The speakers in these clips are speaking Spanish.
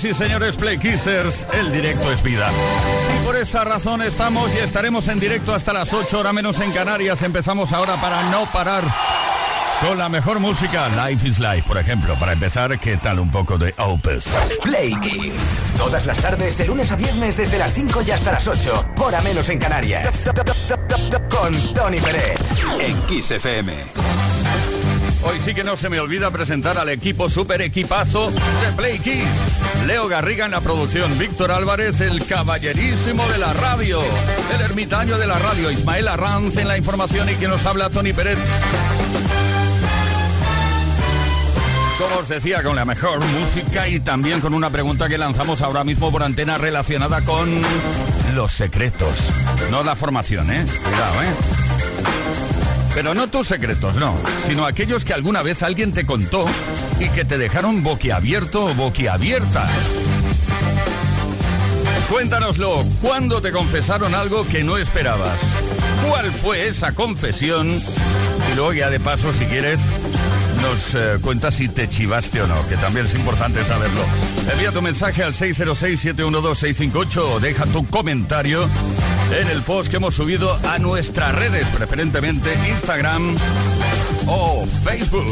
Señoras y señores Play Kissers, el directo es vida. Y por esa razón estamos y estaremos en directo hasta las 8 horas menos en Canarias. Empezamos ahora para no parar con la mejor música, Life is Life, por ejemplo. Para empezar, ¿qué tal un poco de Opus? Play Kiss. Todas las tardes, de lunes a viernes, desde las 5 y hasta las 8. Hora menos en Canarias. Con Tony Pérez. En Kiss FM. Hoy sí que no se me olvida presentar al equipo super equipazo de Play Kiss. Leo Garriga en la producción, Víctor Álvarez, el caballerísimo de la radio, el ermitaño de la radio, Ismael Arranz en la información y quien nos habla, Tony Pérez. Como os decía, con la mejor música y también con una pregunta que lanzamos ahora mismo por antena relacionada con los secretos. No la formación, ¿eh? Cuidado, ¿eh? Pero no tus secretos, no, sino aquellos que alguna vez alguien te contó y que te dejaron boquiabierto o boquiabierta. Cuéntanoslo, ¿cuándo te confesaron algo que no esperabas? ¿Cuál fue esa confesión? Y luego ya de paso, si quieres, nos eh, cuentas si te chivaste o no, que también es importante saberlo. Envía tu mensaje al 606-712-658 o deja tu comentario en el post que hemos subido a nuestras redes, preferentemente Instagram o Facebook.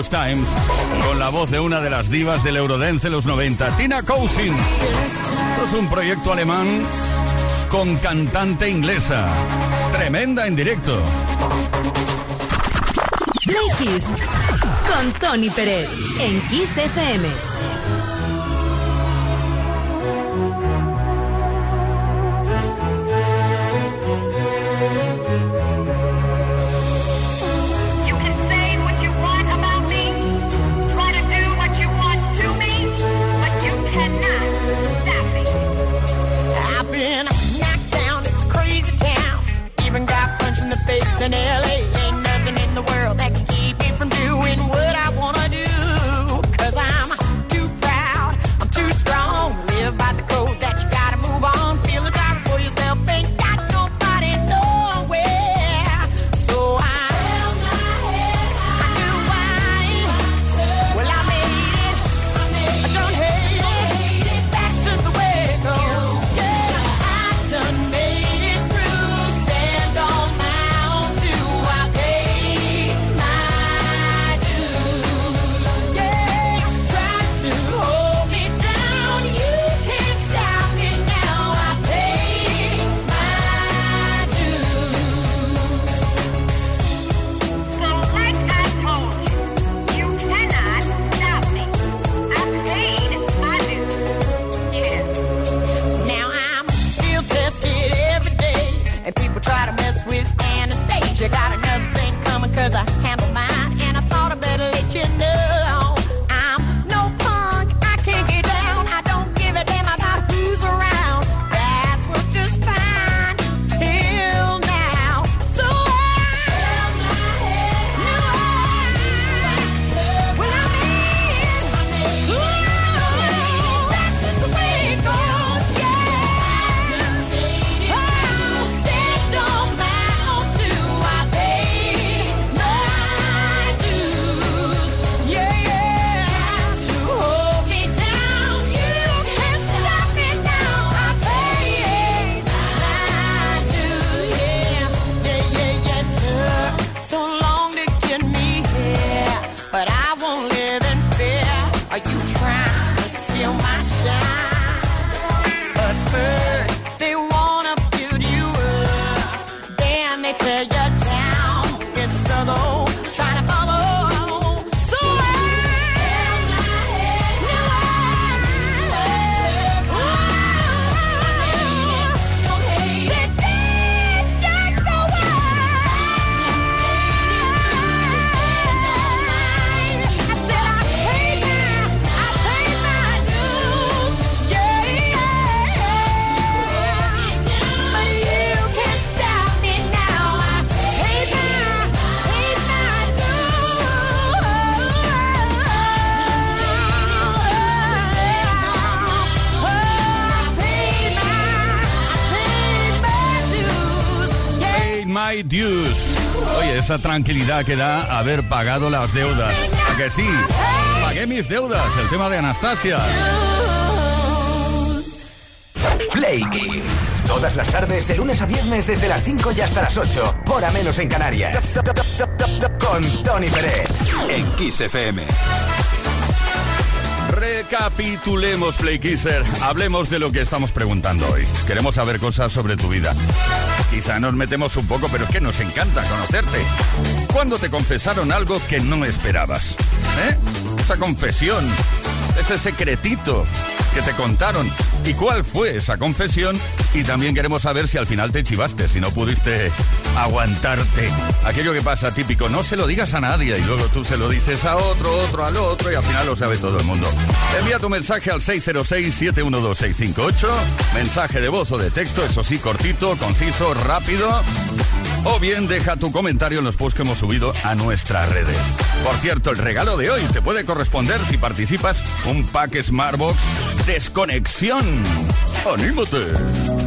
Times con la voz de una de las divas del Eurodance de los 90, Tina Cousins. Esto es un proyecto alemán con cantante inglesa. Tremenda en directo. Play con Tony Pérez en Kiss FM. Chanel It's town is a struggle. Esa tranquilidad que da haber pagado las deudas. ¿A que sí? Pagué mis deudas, el tema de Anastasia. Play Kiss. Todas las tardes, de lunes a viernes, desde las 5 y hasta las 8. Hora menos en Canarias. Con Tony Pérez. En Kiss FM. Recapitulemos, Playkisser. Hablemos de lo que estamos preguntando hoy. Queremos saber cosas sobre tu vida. Quizá nos metemos un poco, pero es que nos encanta conocerte. ¿Cuándo te confesaron algo que no esperabas? ¿Eh? Esa confesión, ese secretito que te contaron. ¿Y cuál fue esa confesión? Y también queremos saber si al final te chivaste, si no pudiste aguantarte. Aquello que pasa típico, no se lo digas a nadie y luego tú se lo dices a otro, otro al otro y al final lo sabe todo el mundo. Envía tu mensaje al 606-712-658, mensaje de voz o de texto, eso sí, cortito, conciso, rápido. O bien deja tu comentario en los posts que hemos subido a nuestras redes. Por cierto, el regalo de hoy te puede corresponder si participas un pack Smartbox Desconexión. ¡Anímate!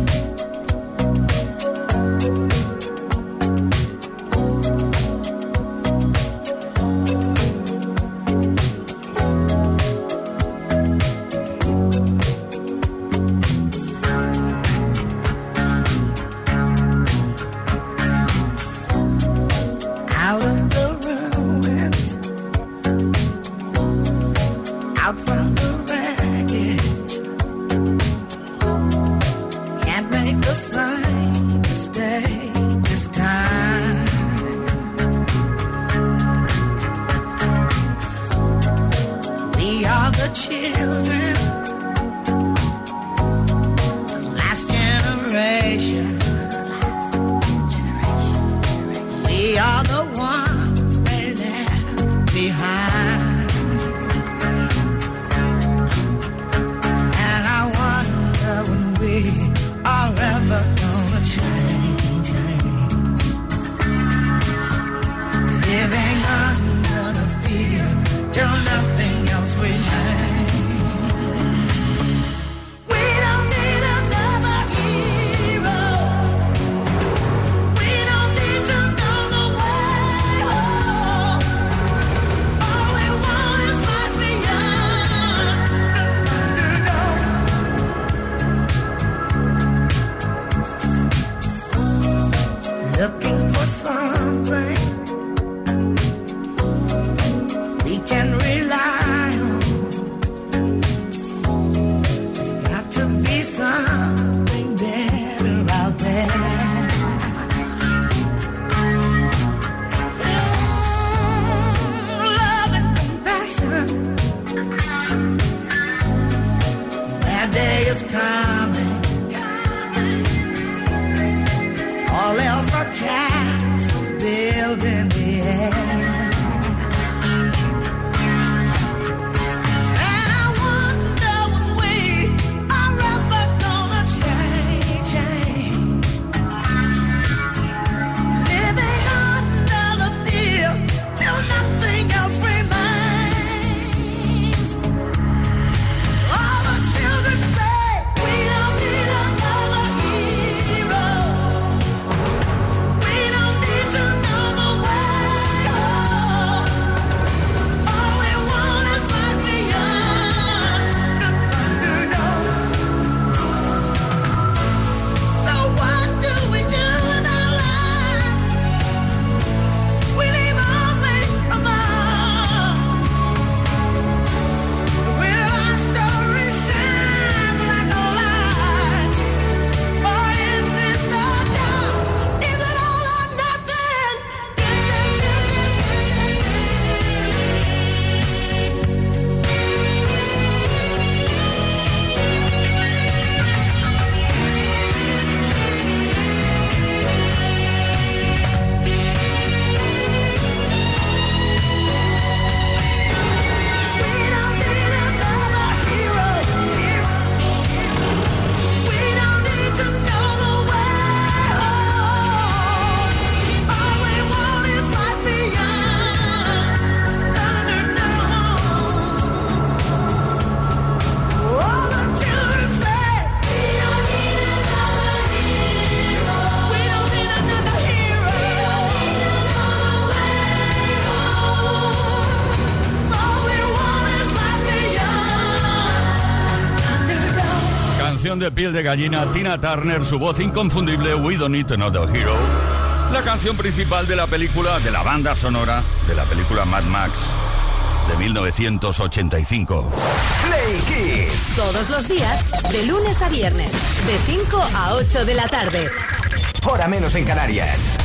gallina, Tina Turner, su voz inconfundible, We Don't Need Another Hero, la canción principal de la película, de la banda sonora, de la película Mad Max de 1985. Play Kiss. Todos los días, de lunes a viernes, de 5 a 8 de la tarde. Hora menos en Canarias.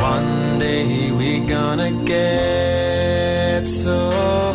One day we're gonna get so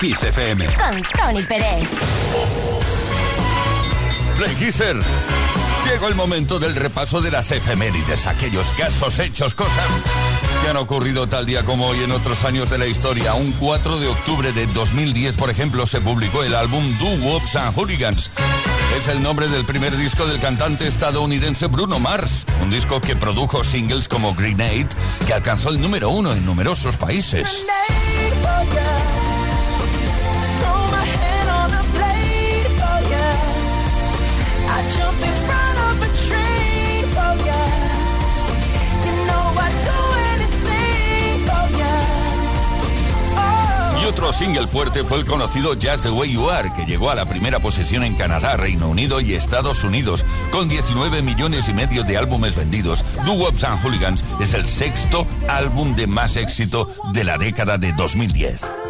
Kiss FM. Con Tony Pérez. Play Llegó el momento del repaso de las efemérides, aquellos casos, hechos, cosas que han ocurrido tal día como hoy en otros años de la historia. Un 4 de octubre de 2010, por ejemplo, se publicó el álbum Do Wops and Hooligans. Es el nombre del primer disco del cantante estadounidense Bruno Mars, un disco que produjo singles como Grenade, que alcanzó el número uno en numerosos países. Otro single fuerte fue el conocido Just the Way You Are, que llegó a la primera posición en Canadá, Reino Unido y Estados Unidos, con 19 millones y medio de álbumes vendidos. Do Wops and Hooligans es el sexto álbum de más éxito de la década de 2010.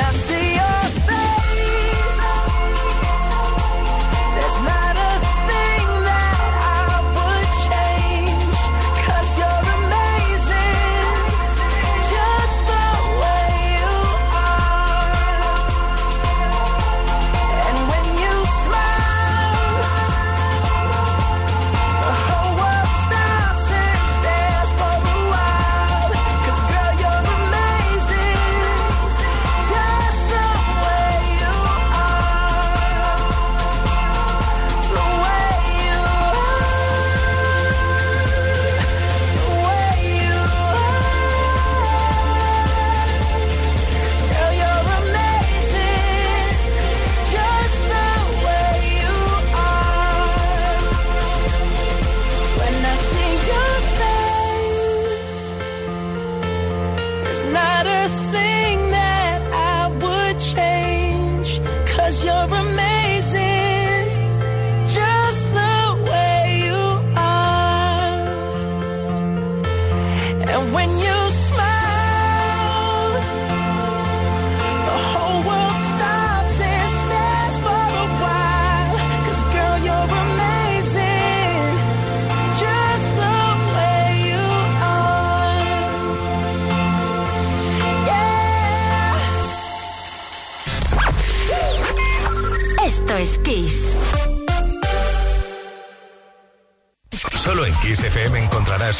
I see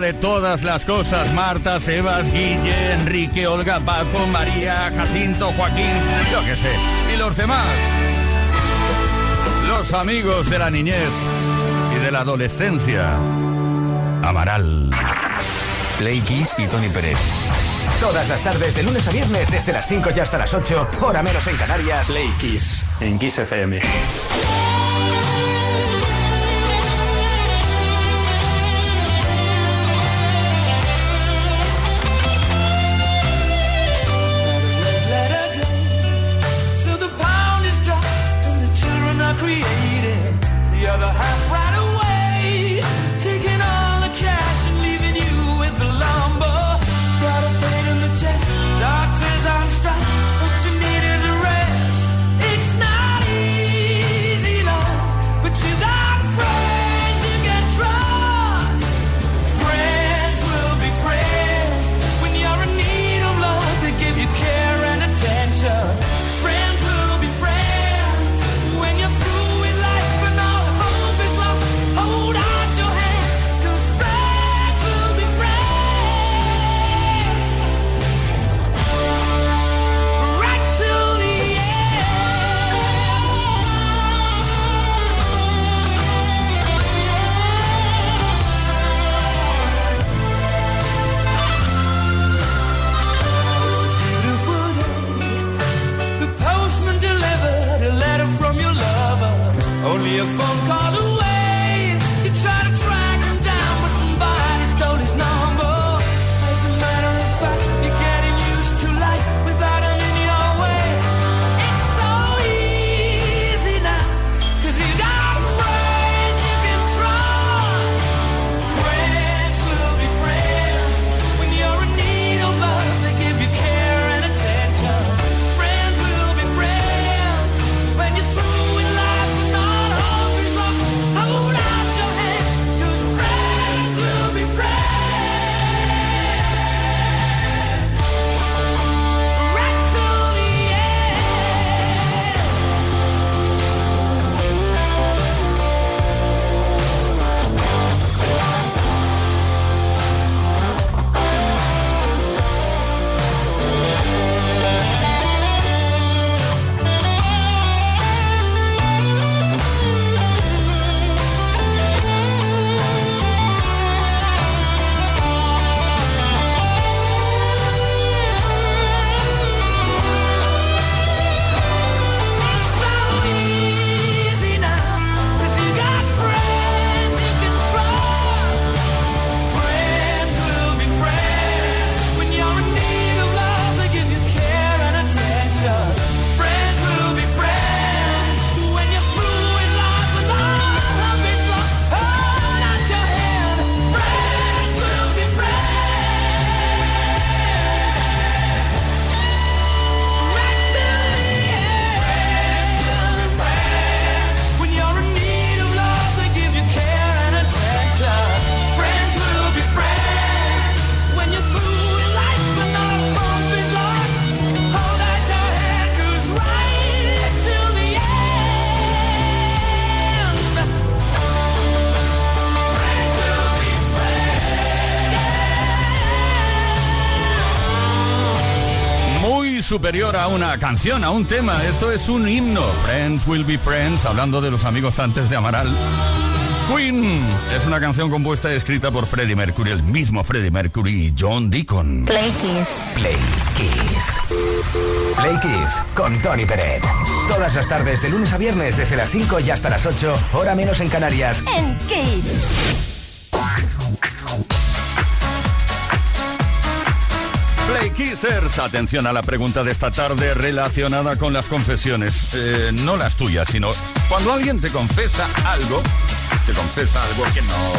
De todas las cosas. Marta, Sebas, Guille, Enrique, Olga, Paco, María, Jacinto, Joaquín, yo qué sé. Y los demás. Los amigos de la niñez y de la adolescencia. Amaral. Play Kiss y Tony Pérez. Todas las tardes, de lunes a viernes, desde las 5 y hasta las 8, hora menos en Canarias. Play Kiss en Kiss FM. Superior a una canción, a un tema. Esto es un himno. Friends will be friends, hablando de los amigos antes de Amaral. Queen es una canción compuesta y escrita por Freddie Mercury, el mismo Freddie Mercury y John Deacon. Play Kiss. Play Kiss. Play Kiss con Tony Pérez. Todas las tardes, de lunes a viernes, desde las 5 y hasta las 8, hora menos en Canarias. En Kiss. Play atención a la pregunta de esta tarde relacionada con las confesiones. Eh, no las tuyas, sino cuando alguien te confesa algo, te confesa algo que no,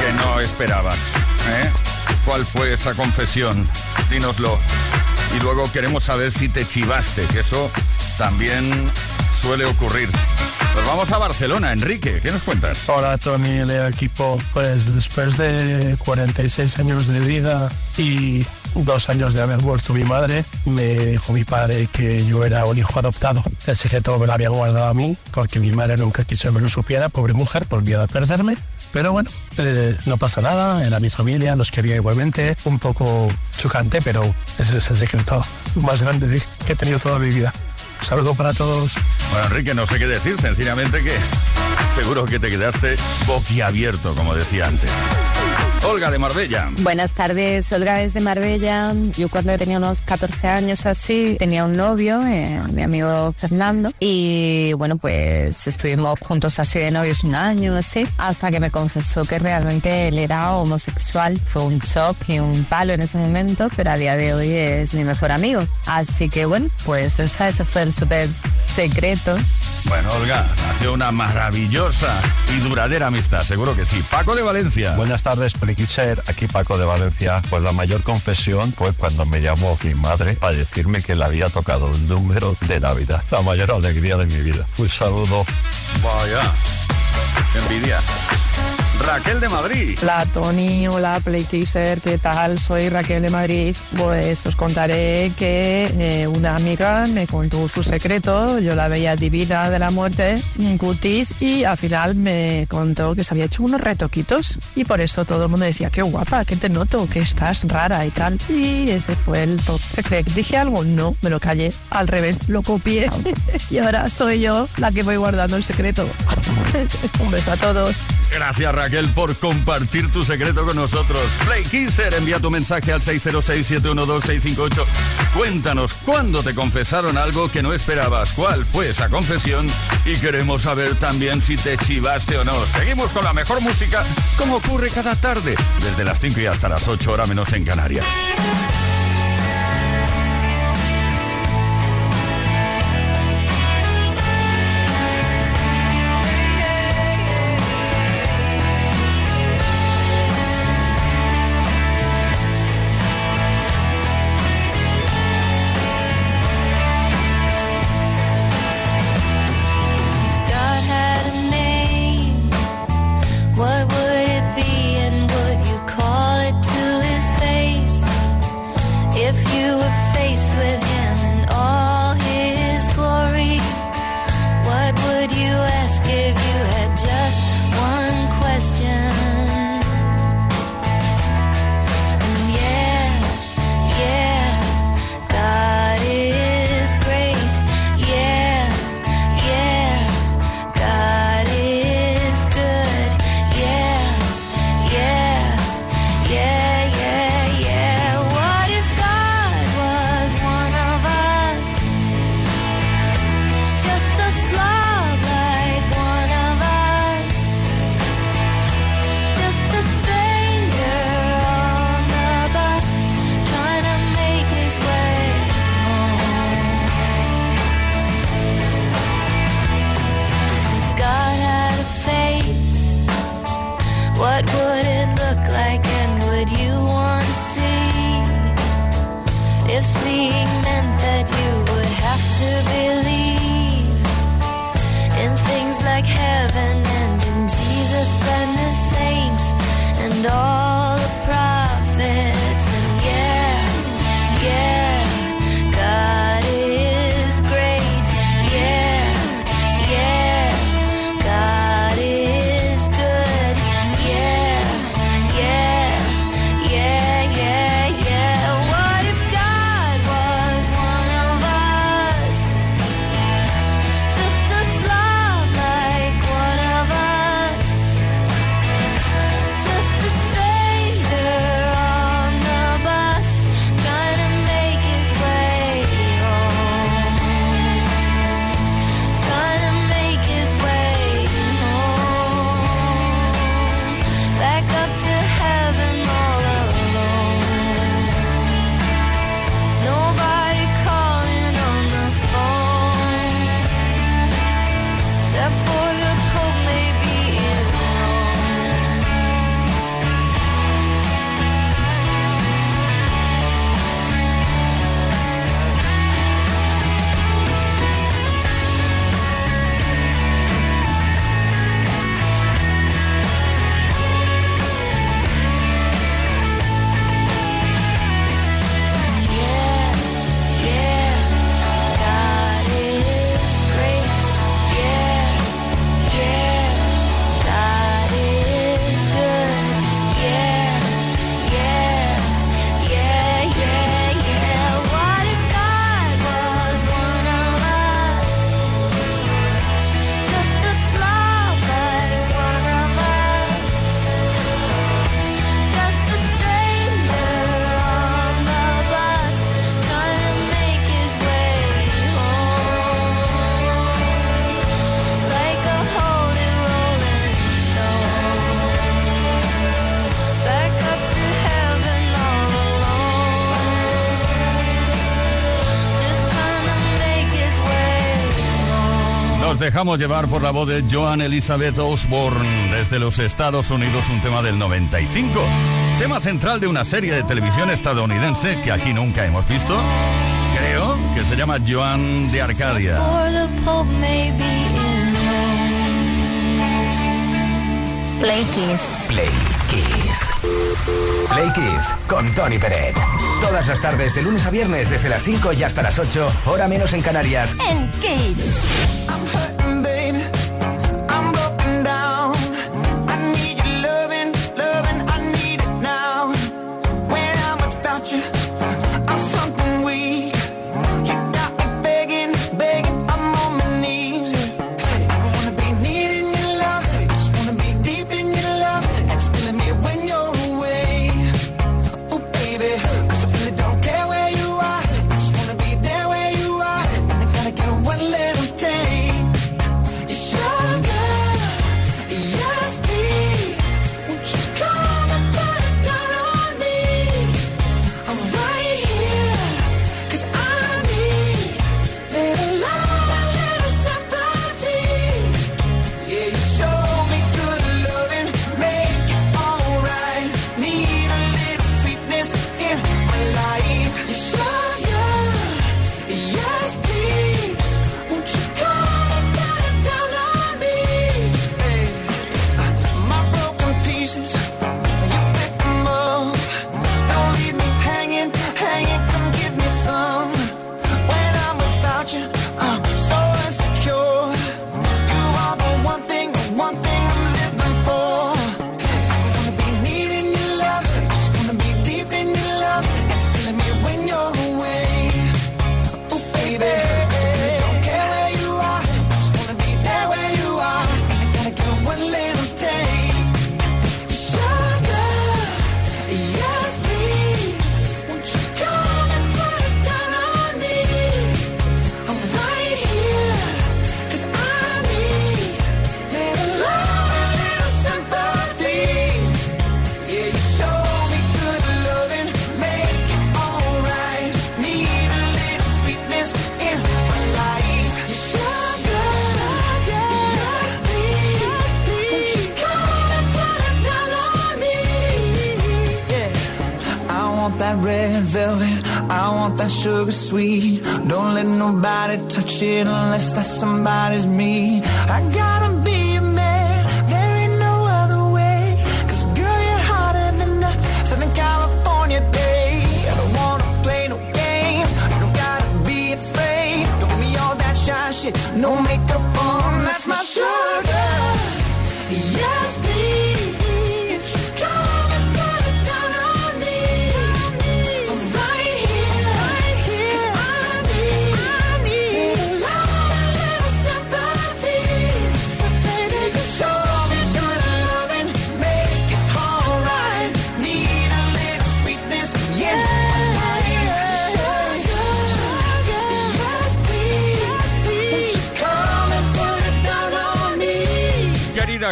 que no esperabas. ¿eh? ¿Cuál fue esa confesión? Dínoslo. Y luego queremos saber si te chivaste, que eso también suele ocurrir. Pues vamos a Barcelona, Enrique, ¿qué nos cuentas? Hola Tony, Leo equipo. Pues después de 46 años de vida y dos años de haber muerto mi madre, me dijo mi padre que yo era un hijo adoptado. El secreto me lo había guardado a mí porque mi madre nunca quiso que me lo supiera, pobre mujer, por miedo a perderme. Pero bueno, eh, no pasa nada, era mi familia, los quería igualmente, un poco chocante, pero ese es el secreto más grande que he tenido toda mi vida. Saludos para todos. Bueno, Enrique, no sé qué decir, sencillamente que seguro que te quedaste boquiabierto, como decía antes. Olga de Marbella. Buenas tardes, Olga desde Marbella. Yo cuando tenía unos 14 años o así, tenía un novio, eh, mi amigo Fernando, y bueno, pues estuvimos juntos así de novios un año así, hasta que me confesó que realmente él era homosexual. Fue un shock y un palo en ese momento, pero a día de hoy es mi mejor amigo. Así que bueno, pues ese fue el súper secreto. Bueno, Olga, nació una maravillosa y duradera amistad, seguro que sí. Paco de Valencia. Buenas tardes, ser aquí Paco de Valencia. Pues la mayor confesión fue cuando me llamó mi madre para decirme que le había tocado el número de Navidad. La mayor alegría de mi vida. Un saludo. Vaya, qué envidia. Raquel de Madrid. Hola Tony, hola Playteaser, ¿qué tal? Soy Raquel de Madrid. Pues os contaré que eh, una amiga me contó su secreto, yo la veía divina de la muerte, cutis, y al final me contó que se había hecho unos retoquitos y por eso todo el mundo decía, qué guapa, que te noto, que estás rara y tal. Y ese fue el top secret. ¿Dije algo? No, me lo callé. Al revés, lo copié y ahora soy yo la que voy guardando el secreto. Un beso a todos. Gracias Raquel por compartir tu secreto con nosotros. Play Kisser, envía tu mensaje al 606-712-658. Cuéntanos cuándo te confesaron algo que no esperabas, cuál fue esa confesión y queremos saber también si te chivaste o no. Seguimos con la mejor música como ocurre cada tarde, desde las 5 y hasta las 8 horas menos en Canarias. dejamos llevar por la voz de Joan Elizabeth Osborne desde los Estados Unidos, un tema del 95. Tema central de una serie de televisión estadounidense que aquí nunca hemos visto, creo, que se llama Joan de Arcadia. Play Kiss. Play Kiss. Play Kiss con Tony Peret. Todas las tardes, de lunes a viernes, desde las 5 y hasta las 8, hora menos en Canarias. En Kiss.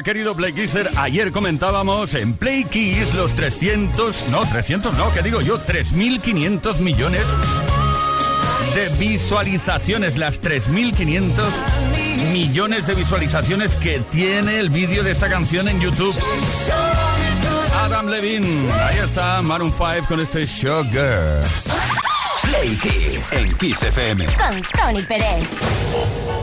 querido Play Kisser. Ayer comentábamos en Play Kiss los 300, no, 300 no, que digo yo, 3.500 millones de visualizaciones, las 3.500 millones de visualizaciones que tiene el vídeo de esta canción en YouTube. Adam Levine, ahí está Maroon 5 con este Sugar. Play Kiss en Kiss FM. Con Tony Pérez.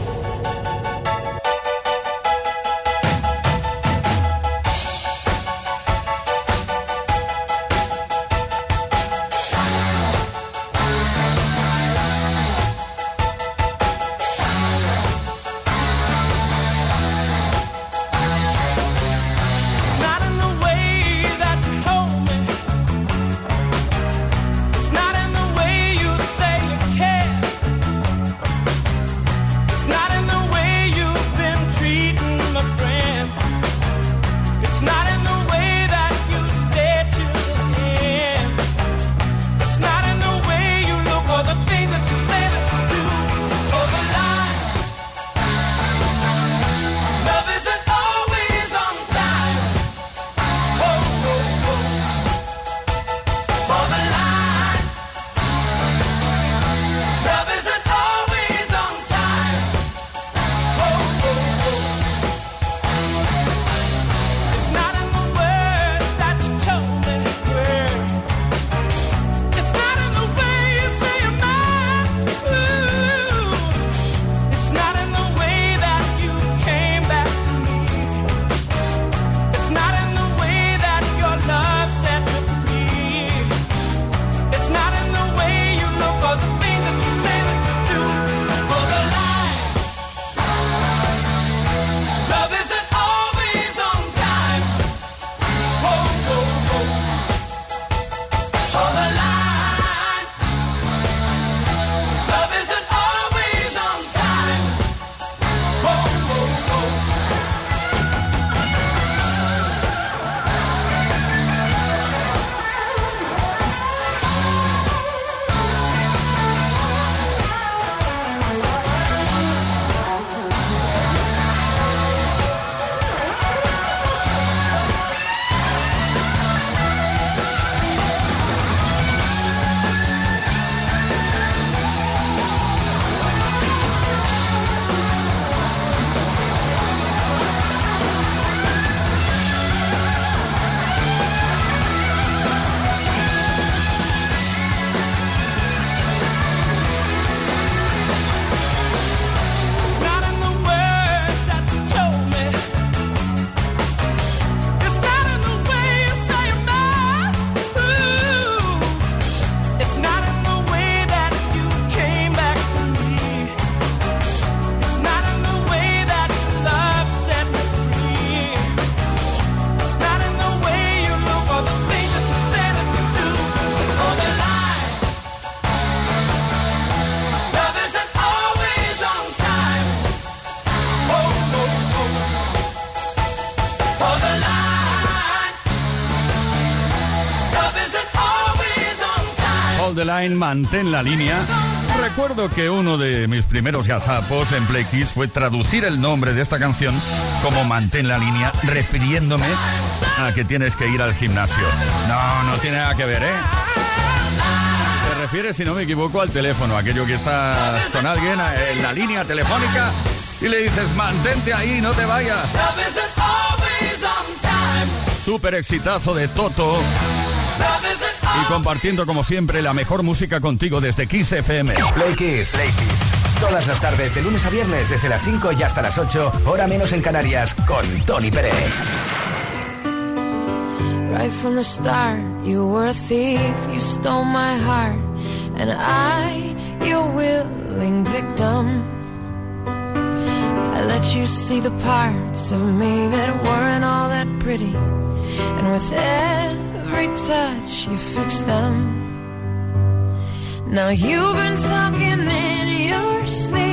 Mantén la línea. Recuerdo que uno de mis primeros gazapos en Play fue traducir el nombre de esta canción como Mantén la línea, refiriéndome a que tienes que ir al gimnasio. No, no tiene nada que ver, ¿eh? Se refiere, si no me equivoco, al teléfono, aquello que estás con alguien en la línea telefónica y le dices, mantente ahí, no te vayas. Super exitazo de Toto. Y compartiendo como siempre la mejor música contigo desde Kiss FM. Play Kiss. Play Kiss. Todas las tardes, de lunes a viernes, desde las 5 y hasta las 8, hora menos en Canarias, con Tony Pérez. Right from the start, you were a thief, you stole my heart, and I, your willing victim. I let you see the parts of me that weren't all that pretty, and with it. every touch you fix them. Now you've been talking in your sleep.